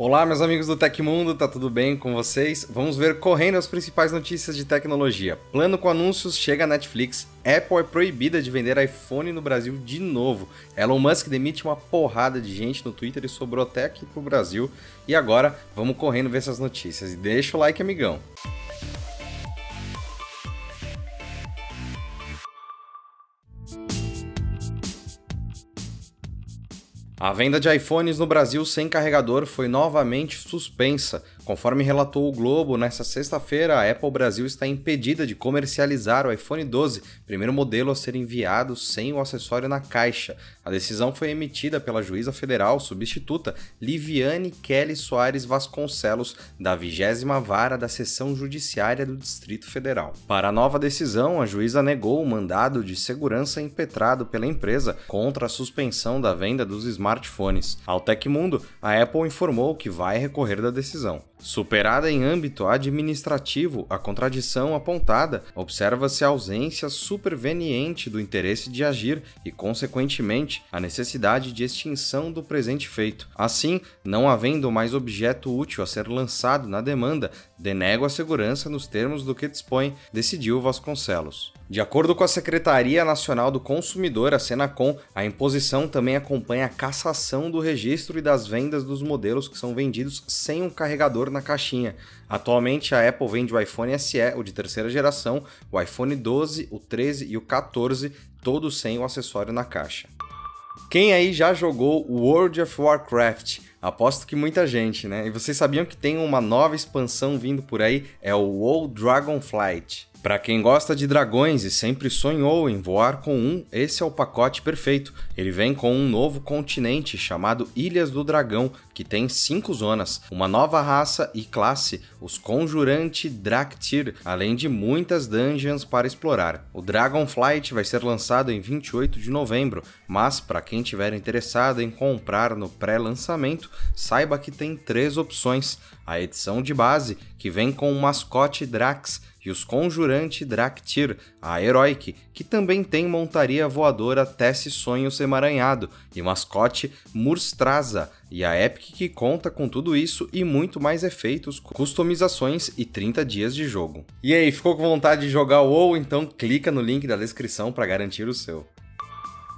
Olá, meus amigos do Tecmundo, tá tudo bem com vocês? Vamos ver correndo as principais notícias de tecnologia. Plano com anúncios chega à Netflix. Apple é proibida de vender iPhone no Brasil de novo. Elon Musk demite uma porrada de gente no Twitter e sobrou até aqui pro Brasil. E agora, vamos correndo ver essas notícias. E deixa o like, amigão. A venda de iPhones no Brasil sem carregador foi novamente suspensa Conforme relatou o Globo, nesta sexta-feira, a Apple Brasil está impedida de comercializar o iPhone 12, primeiro modelo a ser enviado sem o acessório na caixa. A decisão foi emitida pela juíza federal substituta Liviane Kelly Soares Vasconcelos, da 20 Vara da Seção Judiciária do Distrito Federal. Para a nova decisão, a juíza negou o mandado de segurança impetrado pela empresa contra a suspensão da venda dos smartphones. Ao Tecmundo, a Apple informou que vai recorrer da decisão. Superada em âmbito administrativo, a contradição apontada observa-se a ausência superveniente do interesse de agir e, consequentemente, a necessidade de extinção do presente feito. Assim, não havendo mais objeto útil a ser lançado na demanda, denego a segurança nos termos do que dispõe, decidiu Vasconcelos. De acordo com a Secretaria Nacional do Consumidor, a Senacom, a imposição também acompanha a cassação do registro e das vendas dos modelos que são vendidos sem um carregador na caixinha. Atualmente, a Apple vende o iPhone SE, o de terceira geração, o iPhone 12, o 13 e o 14, todos sem o acessório na caixa. Quem aí já jogou World of Warcraft? Aposto que muita gente, né? E vocês sabiam que tem uma nova expansão vindo por aí? É o WoW Dragonflight. Para quem gosta de dragões e sempre sonhou em voar com um, esse é o pacote perfeito. Ele vem com um novo continente chamado Ilhas do Dragão, que tem cinco zonas, uma nova raça e classe, os Conjurante Draktyr, além de muitas dungeons para explorar. O Dragonflight vai ser lançado em 28 de novembro, mas para quem tiver interessado em comprar no pré-lançamento, saiba que tem três opções: a edição de base, que vem com o mascote Drax e os Conjurante Draktyr, a Heroic, que também tem montaria voadora Tesse Sonhos Emaranhado e mascote Murstraza, e a Epic que conta com tudo isso e muito mais efeitos, customizações e 30 dias de jogo. E aí, ficou com vontade de jogar o WoW? Então clica no link da descrição para garantir o seu.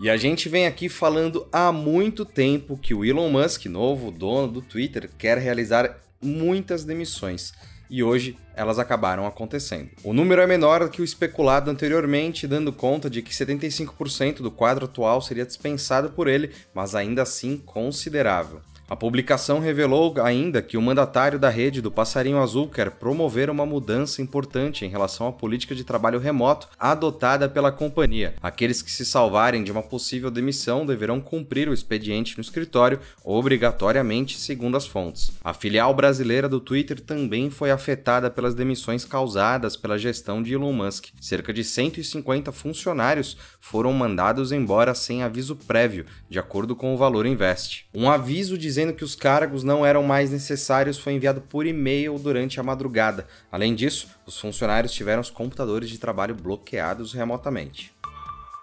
E a gente vem aqui falando há muito tempo que o Elon Musk, novo dono do Twitter, quer realizar muitas demissões e hoje elas acabaram acontecendo. O número é menor que o especulado anteriormente, dando conta de que 75% do quadro atual seria dispensado por ele, mas ainda assim considerável. A publicação revelou ainda que o mandatário da rede do Passarinho Azul quer promover uma mudança importante em relação à política de trabalho remoto adotada pela companhia. Aqueles que se salvarem de uma possível demissão deverão cumprir o expediente no escritório obrigatoriamente, segundo as fontes. A filial brasileira do Twitter também foi afetada pelas demissões causadas pela gestão de Elon Musk. Cerca de 150 funcionários foram mandados embora sem aviso prévio, de acordo com o Valor Invest. Um aviso dizendo dizendo que os cargos não eram mais necessários foi enviado por e-mail durante a madrugada. Além disso, os funcionários tiveram os computadores de trabalho bloqueados remotamente.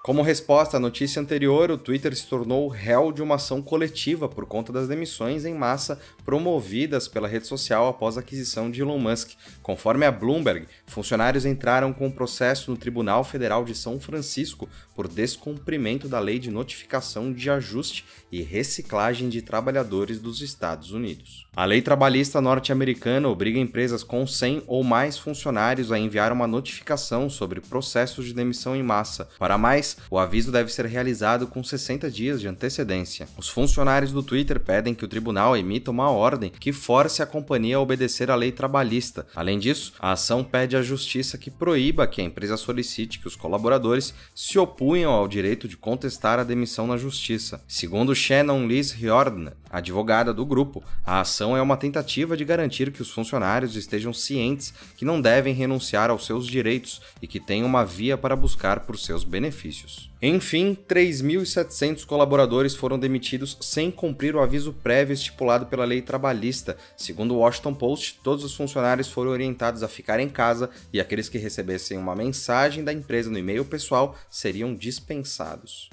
Como resposta à notícia anterior, o Twitter se tornou réu de uma ação coletiva por conta das demissões em massa promovidas pela rede social após a aquisição de Elon Musk. Conforme a Bloomberg, funcionários entraram com um processo no Tribunal Federal de São Francisco por descumprimento da lei de notificação de ajuste e reciclagem de trabalhadores dos Estados Unidos. A lei trabalhista norte-americana obriga empresas com 100 ou mais funcionários a enviar uma notificação sobre processos de demissão em massa. Para mais, o aviso deve ser realizado com 60 dias de antecedência. Os funcionários do Twitter pedem que o tribunal emita uma ordem que force a companhia a obedecer à lei trabalhista. Além disso, a ação pede à justiça que proíba que a empresa solicite que os colaboradores se opunham ao direito de contestar a demissão na justiça. Segundo Shannon Liz Riordan, advogada do grupo, a ação é uma tentativa de garantir que os funcionários estejam cientes que não devem renunciar aos seus direitos e que têm uma via para buscar por seus benefícios. Enfim, 3.700 colaboradores foram demitidos sem cumprir o aviso prévio estipulado pela lei trabalhista. Segundo o Washington Post, todos os funcionários foram orientados a ficar em casa e aqueles que recebessem uma mensagem da empresa no e-mail pessoal seriam dispensados.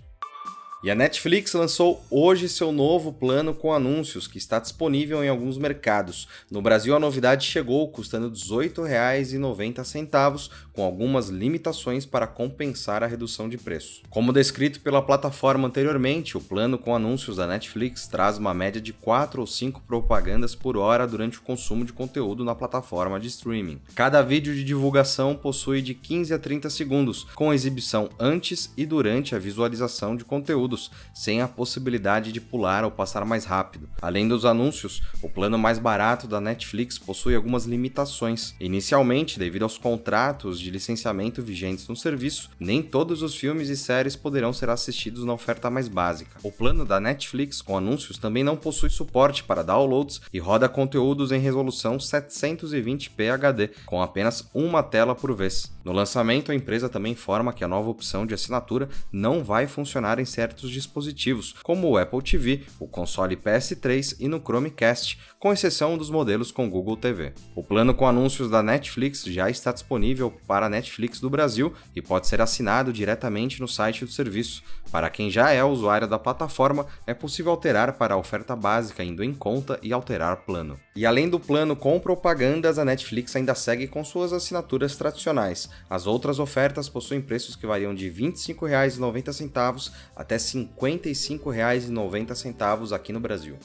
E a Netflix lançou hoje seu novo plano com anúncios, que está disponível em alguns mercados. No Brasil, a novidade chegou custando R$ 18,90, com algumas limitações para compensar a redução de preço. Como descrito pela plataforma anteriormente, o plano com anúncios da Netflix traz uma média de 4 ou 5 propagandas por hora durante o consumo de conteúdo na plataforma de streaming. Cada vídeo de divulgação possui de 15 a 30 segundos, com exibição antes e durante a visualização de conteúdo sem a possibilidade de pular ou passar mais rápido. Além dos anúncios, o plano mais barato da Netflix possui algumas limitações. Inicialmente, devido aos contratos de licenciamento vigentes no serviço, nem todos os filmes e séries poderão ser assistidos na oferta mais básica. O plano da Netflix com anúncios também não possui suporte para downloads e roda conteúdos em resolução 720p HD, com apenas uma tela por vez. No lançamento, a empresa também informa que a nova opção de assinatura não vai funcionar em certos certos dispositivos, como o Apple TV, o console PS3 e no Chromecast, com exceção dos modelos com Google TV. O plano com anúncios da Netflix já está disponível para a Netflix do Brasil e pode ser assinado diretamente no site do serviço. Para quem já é usuário da plataforma, é possível alterar para a oferta básica indo em conta e alterar plano. E além do plano com propagandas, a Netflix ainda segue com suas assinaturas tradicionais. As outras ofertas possuem preços que variam de R$ 25,90 até R$ 55,90 aqui no Brasil.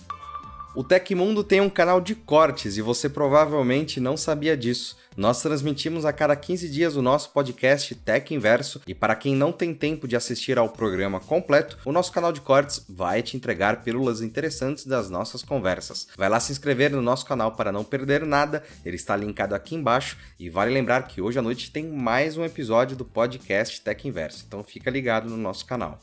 O Tecmundo tem um canal de cortes e você provavelmente não sabia disso. Nós transmitimos a cada 15 dias o nosso podcast Tech Inverso e para quem não tem tempo de assistir ao programa completo, o nosso canal de cortes vai te entregar pílulas interessantes das nossas conversas. Vai lá se inscrever no nosso canal para não perder nada, ele está linkado aqui embaixo e vale lembrar que hoje à noite tem mais um episódio do podcast Tech Inverso, então fica ligado no nosso canal.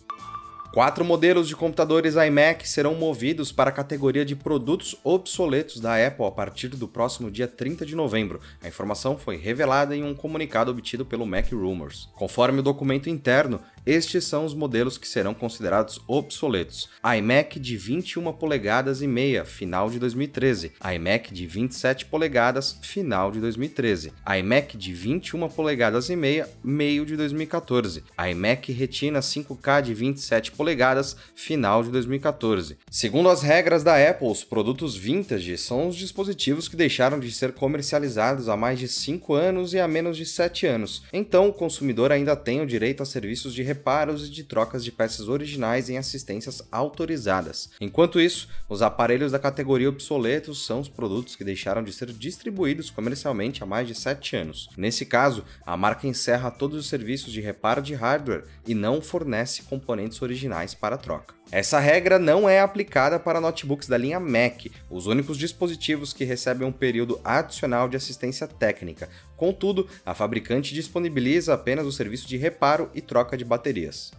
Quatro modelos de computadores iMac serão movidos para a categoria de produtos obsoletos da Apple a partir do próximo dia 30 de novembro. A informação foi revelada em um comunicado obtido pelo Mac Rumors. Conforme o documento interno, estes são os modelos que serão considerados obsoletos. iMac de 21 polegadas e meia, final de 2013. iMac de 27 polegadas, final de 2013. iMac de 21 polegadas e meia, meio de 2014. iMac Retina 5K de 27 polegadas, final de 2014. Segundo as regras da Apple, os produtos vintage são os dispositivos que deixaram de ser comercializados há mais de 5 anos e há menos de 7 anos. Então, o consumidor ainda tem o direito a serviços de reparos e de trocas de peças originais em assistências autorizadas. Enquanto isso, os aparelhos da categoria obsoletos são os produtos que deixaram de ser distribuídos comercialmente há mais de 7 anos. Nesse caso, a marca encerra todos os serviços de reparo de hardware e não fornece componentes originais para troca. Essa regra não é aplicada para notebooks da linha Mac, os únicos dispositivos que recebem um período adicional de assistência técnica. Contudo, a fabricante disponibiliza apenas o serviço de reparo e troca de baterias.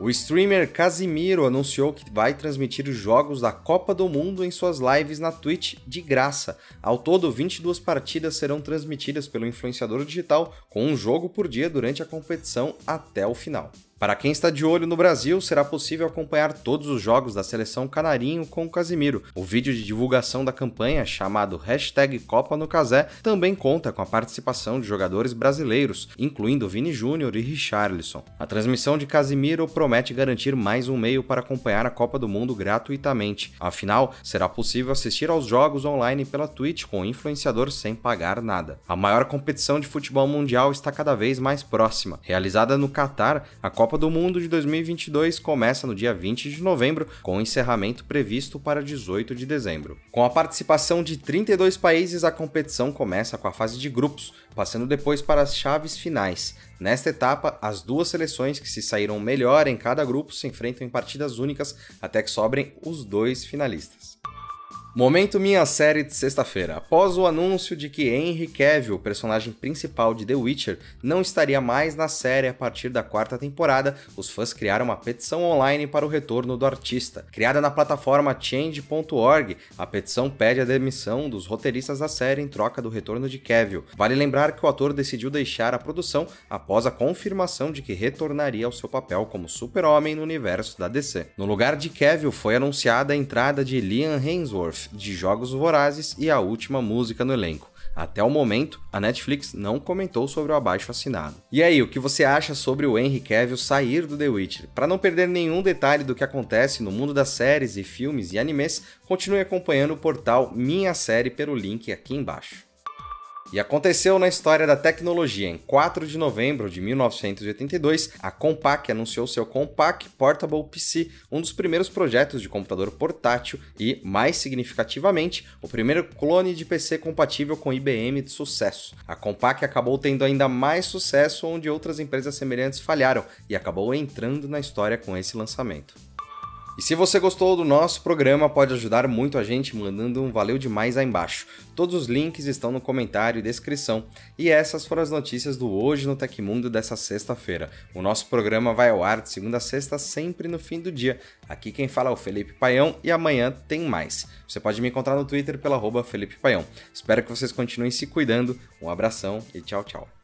O streamer Casimiro anunciou que vai transmitir os jogos da Copa do Mundo em suas lives na Twitch de graça. Ao todo, 22 partidas serão transmitidas pelo influenciador digital, com um jogo por dia durante a competição até o final. Para quem está de olho no Brasil, será possível acompanhar todos os jogos da seleção Canarinho com o Casimiro. O vídeo de divulgação da campanha, chamado Hashtag Copa no Casé, também conta com a participação de jogadores brasileiros, incluindo Vini Júnior e Richarlison. A transmissão de Casimiro promete garantir mais um meio para acompanhar a Copa do Mundo gratuitamente. Afinal, será possível assistir aos jogos online pela Twitch com o influenciador sem pagar nada. A maior competição de futebol mundial está cada vez mais próxima. Realizada no Catar, a Copa Copa do Mundo de 2022 começa no dia 20 de novembro, com encerramento previsto para 18 de dezembro. Com a participação de 32 países, a competição começa com a fase de grupos, passando depois para as chaves finais. Nesta etapa, as duas seleções que se saíram melhor em cada grupo se enfrentam em partidas únicas até que sobrem os dois finalistas. Momento Minha Série de sexta-feira. Após o anúncio de que Henry Cavill, personagem principal de The Witcher, não estaria mais na série a partir da quarta temporada, os fãs criaram uma petição online para o retorno do artista. Criada na plataforma change.org, a petição pede a demissão dos roteiristas da série em troca do retorno de Cavill. Vale lembrar que o ator decidiu deixar a produção após a confirmação de que retornaria ao seu papel como super-homem no universo da DC. No lugar de Cavill foi anunciada a entrada de Liam Hemsworth, de Jogos Vorazes e a última música no elenco. Até o momento, a Netflix não comentou sobre o abaixo assinado. E aí, o que você acha sobre o Henry Cavill sair do The Witcher? Para não perder nenhum detalhe do que acontece no mundo das séries e filmes e animes, continue acompanhando o portal Minha Série pelo link aqui embaixo. E aconteceu na história da tecnologia. Em 4 de novembro de 1982, a Compaq anunciou seu Compaq Portable PC, um dos primeiros projetos de computador portátil e, mais significativamente, o primeiro clone de PC compatível com IBM de sucesso. A Compaq acabou tendo ainda mais sucesso onde outras empresas semelhantes falharam e acabou entrando na história com esse lançamento. E se você gostou do nosso programa, pode ajudar muito a gente mandando um valeu demais aí embaixo. Todos os links estão no comentário e descrição. E essas foram as notícias do Hoje no Tecmundo dessa sexta-feira. O nosso programa vai ao ar de segunda a sexta, sempre no fim do dia. Aqui quem fala é o Felipe Paião e amanhã tem mais. Você pode me encontrar no Twitter pela Felipe Paião. Espero que vocês continuem se cuidando. Um abração e tchau, tchau.